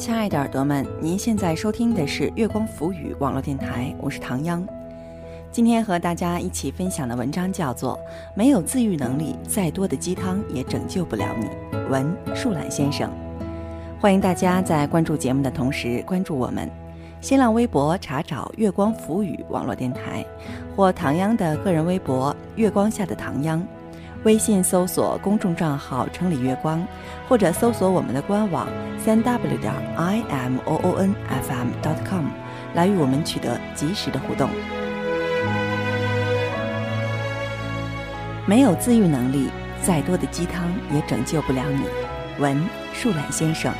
亲爱的耳朵们，您现在收听的是月光浮语网络电台，我是唐央。今天和大家一起分享的文章叫做《没有自愈能力，再多的鸡汤也拯救不了你》。文树懒先生，欢迎大家在关注节目的同时关注我们。新浪微博查找“月光浮语网络电台”，或唐央的个人微博“月光下的唐央”。微信搜索公众账号“城里月光”，或者搜索我们的官网三 w 点 i m o o n f m dot com，来与我们取得及时的互动。没有自愈能力，再多的鸡汤也拯救不了你。文树懒先生，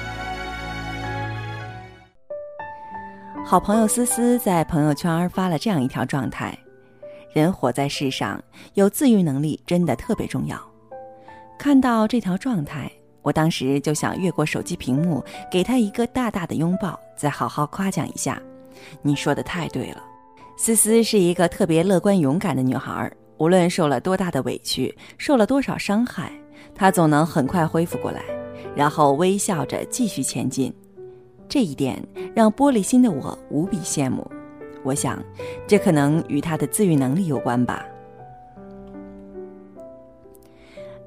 好朋友思思在朋友圈发了这样一条状态。人活在世上，有自愈能力真的特别重要。看到这条状态，我当时就想越过手机屏幕，给他一个大大的拥抱，再好好夸奖一下。你说的太对了，思思是一个特别乐观勇敢的女孩。无论受了多大的委屈，受了多少伤害，她总能很快恢复过来，然后微笑着继续前进。这一点让玻璃心的我无比羡慕。我想，这可能与他的自愈能力有关吧。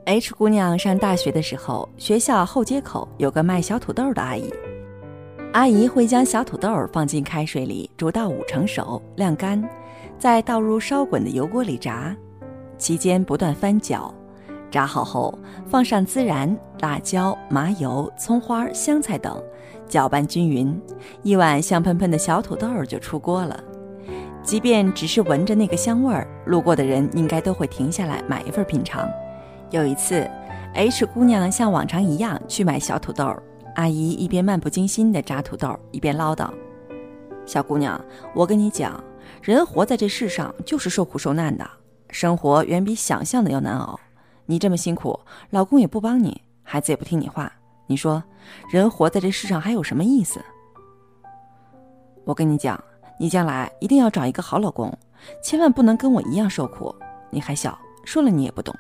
H 姑娘上大学的时候，学校后街口有个卖小土豆的阿姨。阿姨会将小土豆放进开水里煮到五成熟，晾干，再倒入烧滚的油锅里炸，期间不断翻搅。炸好后，放上孜然、辣椒、麻油、葱花、香菜等。搅拌均匀，一碗香喷喷的小土豆就出锅了。即便只是闻着那个香味儿，路过的人应该都会停下来买一份品尝。有一次，H 姑娘像往常一样去买小土豆，阿姨一边漫不经心地炸土豆，一边唠叨：“小姑娘，我跟你讲，人活在这世上就是受苦受难的，生活远比想象的要难熬。你这么辛苦，老公也不帮你，孩子也不听你话。”你说，人活在这世上还有什么意思？我跟你讲，你将来一定要找一个好老公，千万不能跟我一样受苦。你还小，说了你也不懂。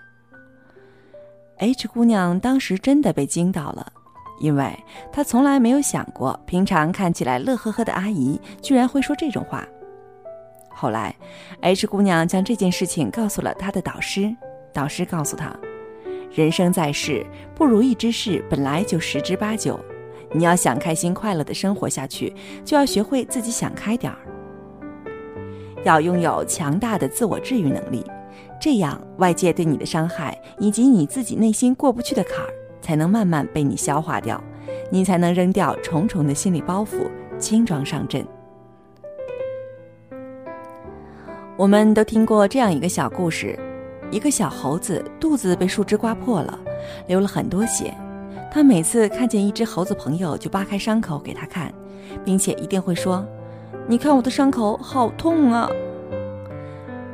H 姑娘当时真的被惊到了，因为她从来没有想过，平常看起来乐呵呵的阿姨居然会说这种话。后来，H 姑娘将这件事情告诉了她的导师，导师告诉她。人生在世，不如意之事本来就十之八九。你要想开心快乐的生活下去，就要学会自己想开点儿，要拥有强大的自我治愈能力。这样，外界对你的伤害以及你自己内心过不去的坎儿，才能慢慢被你消化掉，你才能扔掉重重的心理包袱，轻装上阵。我们都听过这样一个小故事。一个小猴子肚子被树枝刮破了，流了很多血。他每次看见一只猴子朋友，就扒开伤口给他看，并且一定会说：“你看我的伤口好痛啊！”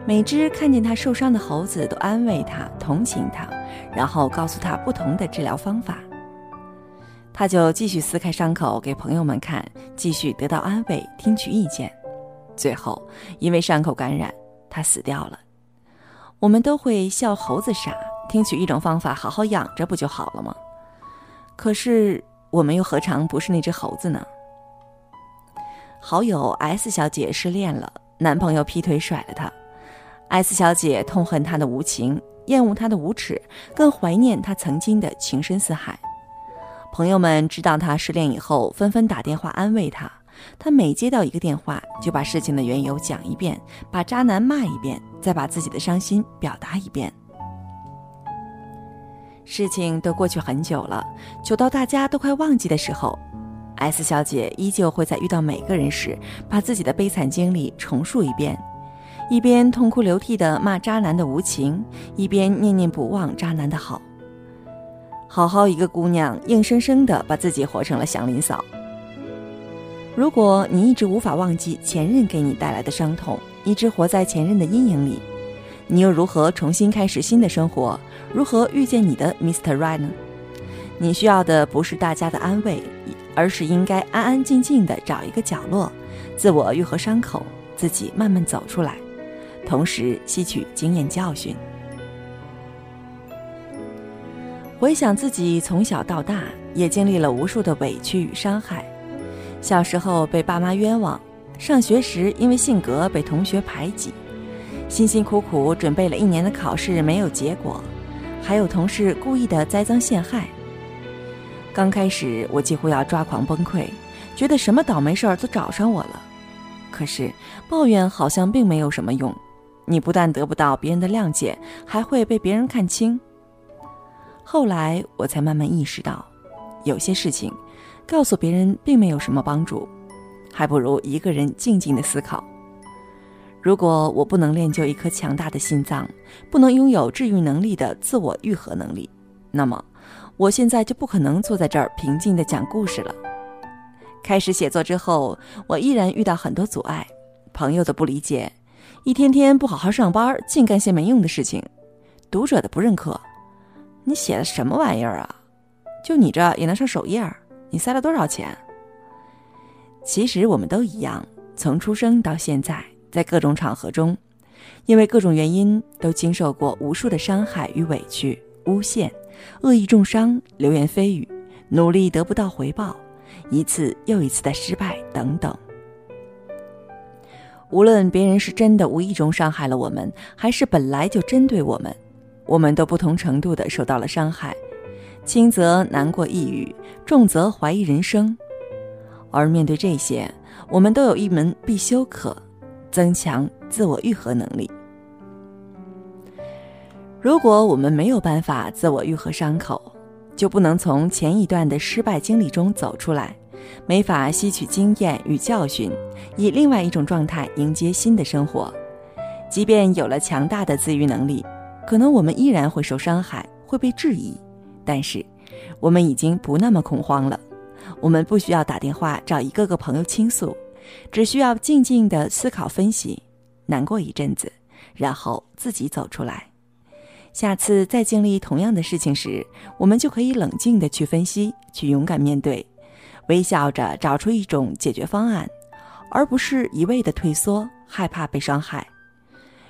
每只看见他受伤的猴子都安慰他、同情他，然后告诉他不同的治疗方法。他就继续撕开伤口给朋友们看，继续得到安慰、听取意见。最后，因为伤口感染，他死掉了。我们都会笑猴子傻，听取一种方法好好养着不就好了吗？可是我们又何尝不是那只猴子呢？好友 S 小姐失恋了，男朋友劈腿甩了她，S 小姐痛恨他的无情，厌恶他的无耻，更怀念他曾经的情深似海。朋友们知道她失恋以后，纷纷打电话安慰她。他每接到一个电话，就把事情的缘由讲一遍，把渣男骂一遍，再把自己的伤心表达一遍。事情都过去很久了，久到大家都快忘记的时候，S 小姐依旧会在遇到每个人时，把自己的悲惨经历重述一遍，一边痛哭流涕地骂渣男的无情，一边念念不忘渣男的好。好好一个姑娘，硬生生地把自己活成了祥林嫂。如果你一直无法忘记前任给你带来的伤痛，一直活在前任的阴影里，你又如何重新开始新的生活？如何遇见你的 Mr. Right 呢？你需要的不是大家的安慰，而是应该安安静静的找一个角落，自我愈合伤口，自己慢慢走出来，同时吸取经验教训。回想自己从小到大，也经历了无数的委屈与伤害。小时候被爸妈冤枉，上学时因为性格被同学排挤，辛辛苦苦准备了一年的考试没有结果，还有同事故意的栽赃陷害。刚开始我几乎要抓狂崩溃，觉得什么倒霉事儿都找上我了。可是抱怨好像并没有什么用，你不但得不到别人的谅解，还会被别人看清。后来我才慢慢意识到，有些事情告诉别人并没有什么帮助，还不如一个人静静的思考。如果我不能练就一颗强大的心脏，不能拥有治愈能力的自我愈合能力，那么我现在就不可能坐在这儿平静的讲故事了。开始写作之后，我依然遇到很多阻碍，朋友的不理解，一天天不好好上班，净干些没用的事情，读者的不认可。你写的什么玩意儿啊？就你这也能上首页？你塞了多少钱？其实我们都一样，从出生到现在，在各种场合中，因为各种原因，都经受过无数的伤害与委屈、诬陷、恶意重伤、流言蜚语，努力得不到回报。一次又一次的失败等等，无论别人是真的无意中伤害了我们，还是本来就针对我们，我们都不同程度的受到了伤害，轻则难过抑郁，重则怀疑人生。而面对这些，我们都有一门必修课：增强自我愈合能力。如果我们没有办法自我愈合伤口，就不能从前一段的失败经历中走出来，没法吸取经验与教训，以另外一种状态迎接新的生活。即便有了强大的自愈能力，可能我们依然会受伤害，会被质疑。但是，我们已经不那么恐慌了。我们不需要打电话找一个个朋友倾诉，只需要静静的思考分析，难过一阵子，然后自己走出来。下次再经历同样的事情时，我们就可以冷静地去分析，去勇敢面对，微笑着找出一种解决方案，而不是一味的退缩，害怕被伤害。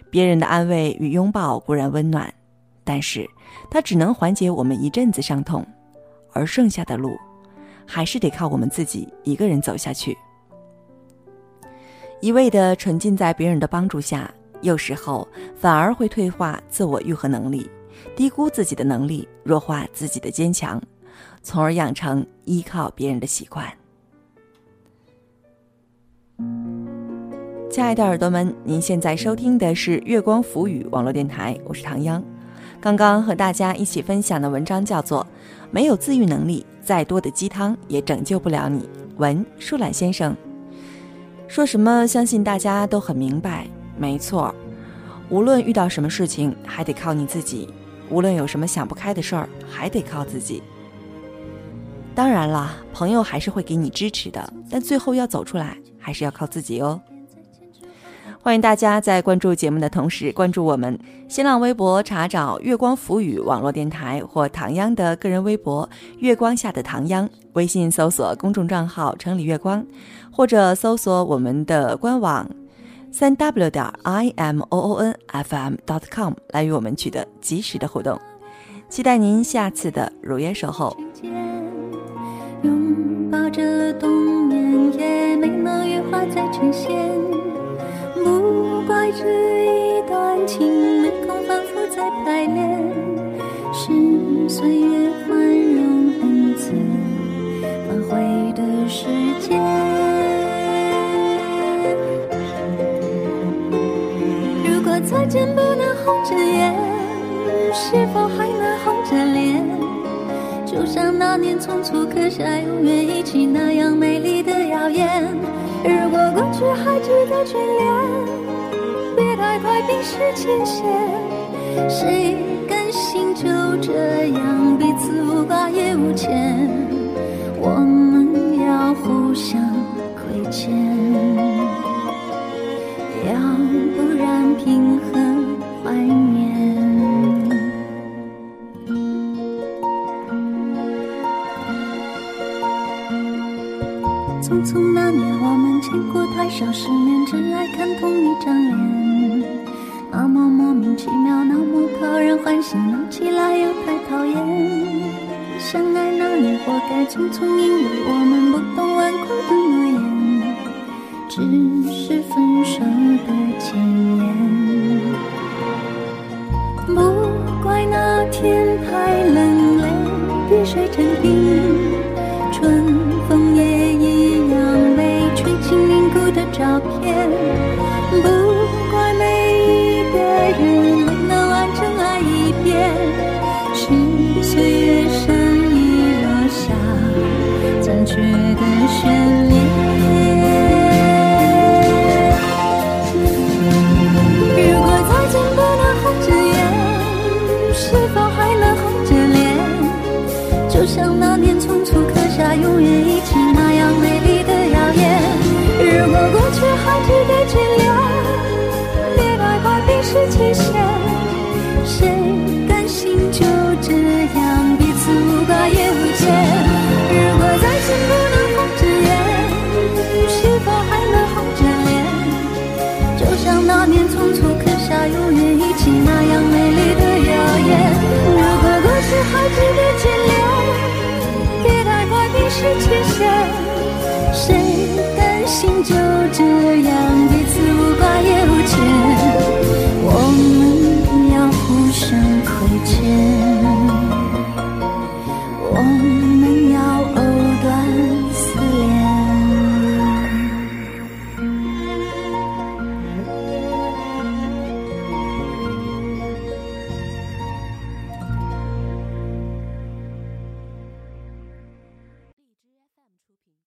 别人的安慰与拥抱固然温暖，但是它只能缓解我们一阵子伤痛，而剩下的路，还是得靠我们自己一个人走下去。一味的沉浸在别人的帮助下。有时候反而会退化自我愈合能力，低估自己的能力，弱化自己的坚强，从而养成依靠别人的习惯。亲爱的耳朵们，您现在收听的是月光浮语网络电台，我是唐央。刚刚和大家一起分享的文章叫做《没有自愈能力，再多的鸡汤也拯救不了你》。文舒懒先生说什么？相信大家都很明白。没错，无论遇到什么事情，还得靠你自己；无论有什么想不开的事儿，还得靠自己。当然了，朋友还是会给你支持的，但最后要走出来，还是要靠自己哦。欢迎大家在关注节目的同时，关注我们新浪微博，查找“月光浮语”网络电台或唐央的个人微博“月光下的唐央”，微信搜索公众账号“城里月光”，或者搜索我们的官网。三 w 点 i m o o n f m dot com 来与我们取得及时的互动，期待您下次的如约守候。拥抱着冬眠，也没能羽化再成仙。排练。是岁月宽容恩赐，反悔的时间。如果再见不能红着眼，是否还能红着脸？就像那年匆促刻下永远一起那样美丽的谣言。如果过去还值得眷恋，别太快冰释前嫌。谁甘心就这样彼此无挂也无牵？我们要互相亏欠。平衡怀念。匆匆那年，我们见过太少世面，只爱看同一张脸。那么莫名其妙，那么讨人欢喜，闹起来又太讨厌。相爱那年，活该匆匆，因为我们不懂顽固的诺言。只是分手的前言。不怪那天太冷，泪滴水成冰，春风也一样被吹进凝固的照片。不否还能红着脸？就像那年匆促刻下永远一起那样美丽的谣言。如果过去还值得眷恋，别太快冰释前嫌。谁甘心就这样彼此无挂也无牵？如果再见不能红着眼，是否还能红着脸？就像那年匆促刻下永远一起那样美别停留，别太快冰释前嫌。谁甘心就这样彼此无挂也无牵？我们要互相亏欠。